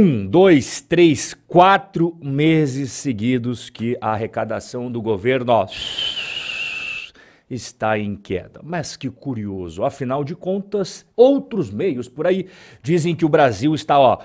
Um, dois, três, quatro meses seguidos que a arrecadação do governo ó, está em queda. Mas que curioso, afinal de contas, outros meios por aí dizem que o Brasil está ó,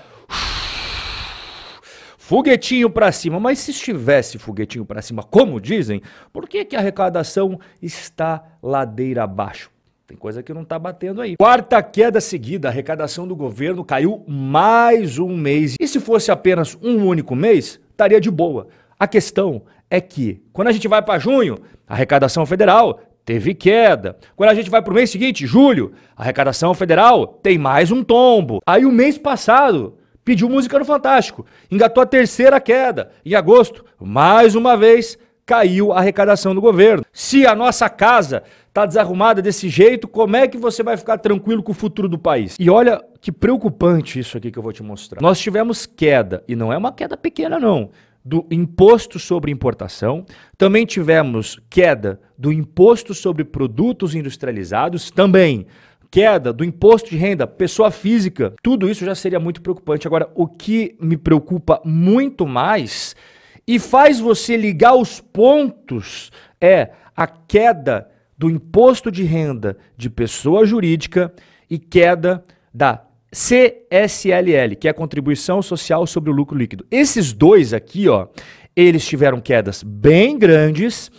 foguetinho para cima. Mas se estivesse foguetinho para cima, como dizem, por que, que a arrecadação está ladeira abaixo? Tem coisa que não está batendo aí. Quarta queda seguida, a arrecadação do governo caiu mais um mês. E se fosse apenas um único mês, estaria de boa. A questão é que, quando a gente vai para junho, a arrecadação federal teve queda. Quando a gente vai para o mês seguinte, julho, a arrecadação federal tem mais um tombo. Aí o mês passado pediu música no Fantástico, engatou a terceira queda. Em agosto, mais uma vez, caiu a arrecadação do governo. Se a nossa casa está desarrumada desse jeito, como é que você vai ficar tranquilo com o futuro do país? E olha que preocupante isso aqui que eu vou te mostrar. Nós tivemos queda, e não é uma queda pequena não, do imposto sobre importação, também tivemos queda do imposto sobre produtos industrializados, também queda do imposto de renda, pessoa física, tudo isso já seria muito preocupante. Agora, o que me preocupa muito mais e faz você ligar os pontos é a queda do imposto de renda de pessoa jurídica e queda da CSLL, que é a contribuição social sobre o lucro líquido. Esses dois aqui, ó, eles tiveram quedas bem grandes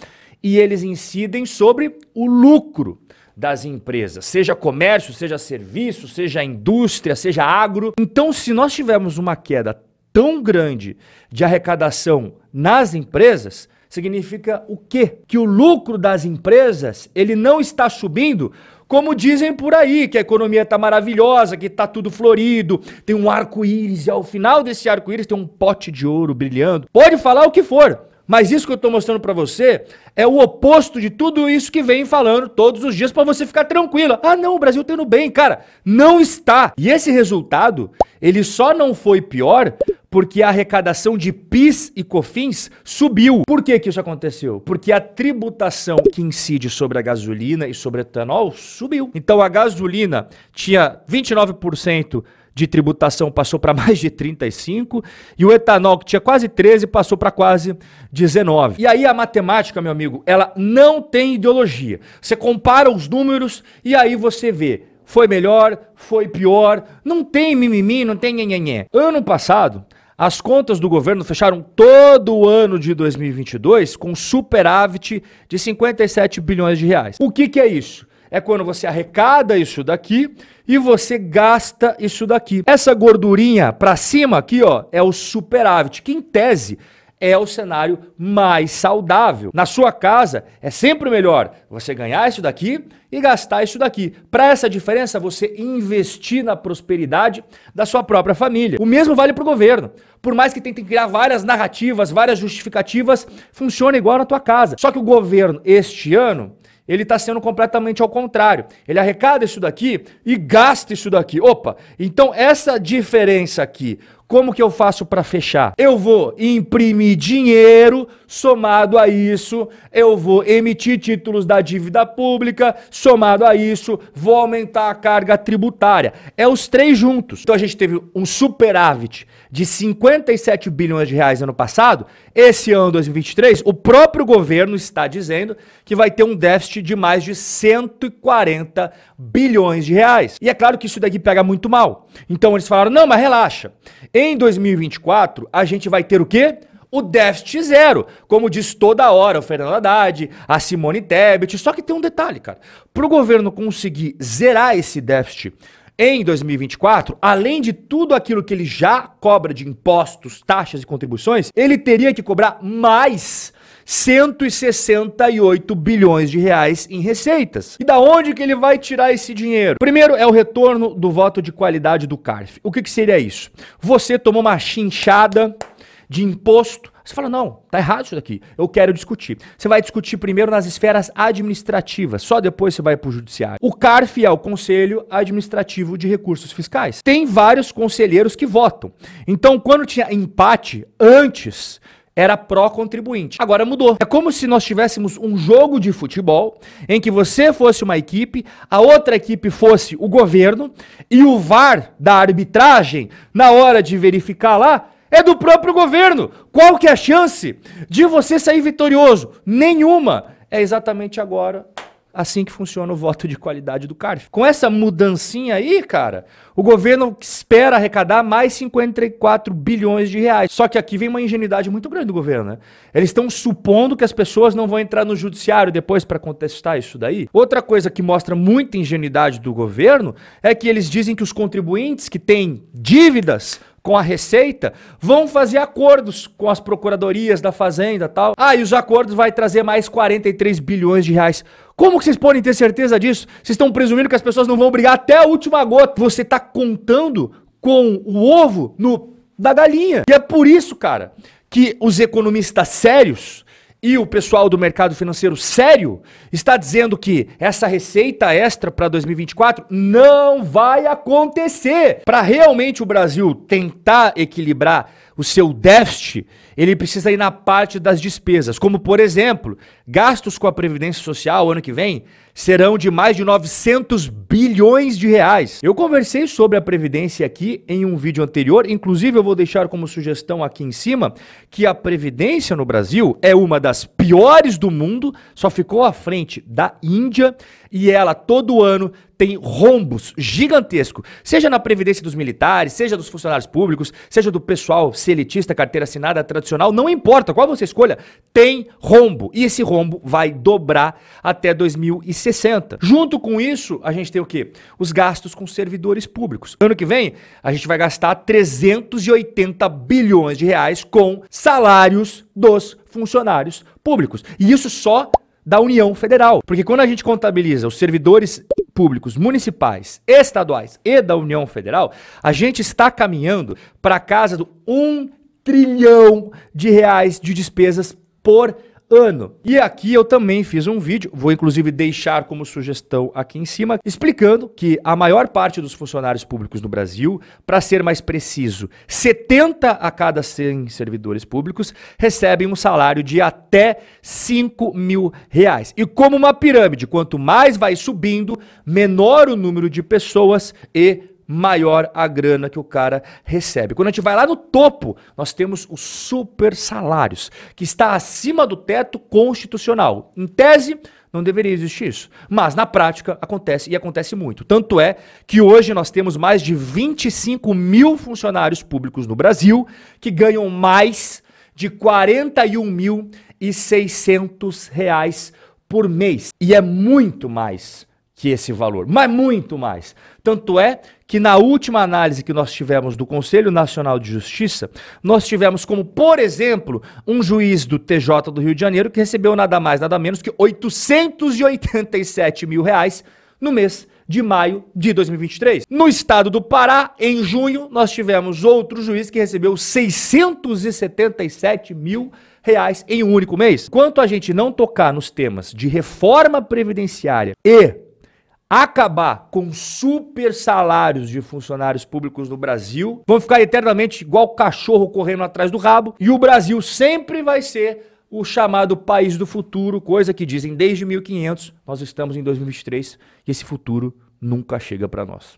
e eles incidem sobre o lucro das empresas, seja comércio, seja serviço, seja indústria, seja agro. Então, se nós tivermos uma queda tão grande de arrecadação nas empresas, significa o quê? Que o lucro das empresas, ele não está subindo como dizem por aí, que a economia está maravilhosa, que está tudo florido, tem um arco-íris e ao final desse arco-íris tem um pote de ouro brilhando. Pode falar o que for, mas isso que eu estou mostrando para você é o oposto de tudo isso que vem falando todos os dias para você ficar tranquila. Ah, não, o Brasil está indo bem, cara. Não está. E esse resultado, ele só não foi pior porque a arrecadação de PIS e COFINS subiu. Por que que isso aconteceu? Porque a tributação que incide sobre a gasolina e sobre o etanol subiu. Então a gasolina tinha 29% de tributação passou para mais de 35 e o etanol que tinha quase 13 passou para quase 19. E aí a matemática, meu amigo, ela não tem ideologia. Você compara os números e aí você vê foi melhor, foi pior, não tem mimimi, não tem nhenhenhé. Ano passado, as contas do governo fecharam todo o ano de 2022 com superávit de 57 bilhões de reais. O que, que é isso? é quando você arrecada isso daqui e você gasta isso daqui. Essa gordurinha para cima aqui, ó, é o superávit, que em tese é o cenário mais saudável. Na sua casa é sempre melhor você ganhar isso daqui e gastar isso daqui. Para essa diferença, você investir na prosperidade da sua própria família. O mesmo vale para o governo. Por mais que tentem criar várias narrativas, várias justificativas, funciona igual na tua casa. Só que o governo este ano ele está sendo completamente ao contrário. Ele arrecada isso daqui e gasta isso daqui. Opa, então essa diferença aqui, como que eu faço para fechar? Eu vou imprimir dinheiro, somado a isso, eu vou emitir títulos da dívida pública, somado a isso, vou aumentar a carga tributária. É os três juntos. Então a gente teve um superávit de 57 bilhões de reais ano passado. Esse ano 2023, o próprio governo está dizendo que vai ter um déficit de mais de 140 bilhões de reais. E é claro que isso daqui pega muito mal. Então eles falaram: "Não, mas relaxa. Em 2024, a gente vai ter o quê? O déficit zero, como diz toda hora o Fernando Haddad, a Simone Tebet. Só que tem um detalhe, cara. Para o governo conseguir zerar esse déficit em 2024, além de tudo aquilo que ele já cobra de impostos, taxas e contribuições, ele teria que cobrar mais 168 bilhões de reais em receitas. E da onde que ele vai tirar esse dinheiro? Primeiro é o retorno do voto de qualidade do CARF. O que, que seria isso? Você tomou uma chinchada de imposto. Você fala, não, tá errado isso daqui. Eu quero discutir. Você vai discutir primeiro nas esferas administrativas, só depois você vai para o judiciário. O CARF é o Conselho Administrativo de Recursos Fiscais. Tem vários conselheiros que votam. Então, quando tinha empate antes era pró-contribuinte. Agora mudou. É como se nós tivéssemos um jogo de futebol em que você fosse uma equipe, a outra equipe fosse o governo e o VAR da arbitragem, na hora de verificar lá, é do próprio governo. Qual que é a chance de você sair vitorioso? Nenhuma. É exatamente agora assim que funciona o voto de qualidade do CARF. Com essa mudancinha aí, cara, o governo espera arrecadar mais 54 bilhões de reais. Só que aqui vem uma ingenuidade muito grande do governo, né? Eles estão supondo que as pessoas não vão entrar no judiciário depois para contestar isso daí. Outra coisa que mostra muita ingenuidade do governo é que eles dizem que os contribuintes que têm dívidas com a Receita, vão fazer acordos com as procuradorias da Fazenda tal. Ah, e os acordos vai trazer mais 43 bilhões de reais. Como que vocês podem ter certeza disso? Vocês estão presumindo que as pessoas não vão brigar até a última gota. Você está contando com o ovo no, da galinha. E é por isso, cara, que os economistas sérios e o pessoal do mercado financeiro sério está dizendo que essa receita extra para 2024 não vai acontecer. Para realmente o Brasil tentar equilibrar o seu déficit, ele precisa ir na parte das despesas, como por exemplo, gastos com a previdência social ano que vem serão de mais de 900 bilhões de reais. Eu conversei sobre a previdência aqui em um vídeo anterior, inclusive eu vou deixar como sugestão aqui em cima que a previdência no Brasil é uma das piores do mundo, só ficou à frente da Índia e ela todo ano tem rombos gigantescos, seja na previdência dos militares, seja dos funcionários públicos, seja do pessoal selitista, carteira assinada tradicional, não importa qual você escolha, tem rombo. E esse rombo vai dobrar até 2060. Junto com isso, a gente tem o quê? Os gastos com servidores públicos. Ano que vem, a gente vai gastar 380 bilhões de reais com salários dos funcionários públicos. E isso só da União Federal. Porque quando a gente contabiliza os servidores públicos municipais, estaduais e da União Federal, a gente está caminhando para a casa do 1 trilhão de reais de despesas por ano. E aqui eu também fiz um vídeo, vou inclusive deixar como sugestão aqui em cima, explicando que a maior parte dos funcionários públicos no Brasil, para ser mais preciso, 70 a cada 100 servidores públicos recebem um salário de até 5 mil reais. E como uma pirâmide, quanto mais vai subindo, menor o número de pessoas e maior a grana que o cara recebe. Quando a gente vai lá no topo, nós temos os super salários, que está acima do teto constitucional. Em tese, não deveria existir isso. Mas na prática acontece e acontece muito. Tanto é que hoje nós temos mais de 25 mil funcionários públicos no Brasil que ganham mais de 41.600 reais por mês. E é muito mais que esse valor, mas muito mais. Tanto é que na última análise que nós tivemos do Conselho Nacional de Justiça, nós tivemos como, por exemplo, um juiz do TJ do Rio de Janeiro que recebeu nada mais, nada menos que 887 mil reais no mês de maio de 2023. No estado do Pará, em junho, nós tivemos outro juiz que recebeu 677 mil reais em um único mês. Quanto a gente não tocar nos temas de reforma previdenciária e acabar com super salários de funcionários públicos no Brasil, vão ficar eternamente igual cachorro correndo atrás do rabo, e o Brasil sempre vai ser o chamado país do futuro, coisa que dizem desde 1500, nós estamos em 2023 e esse futuro nunca chega para nós.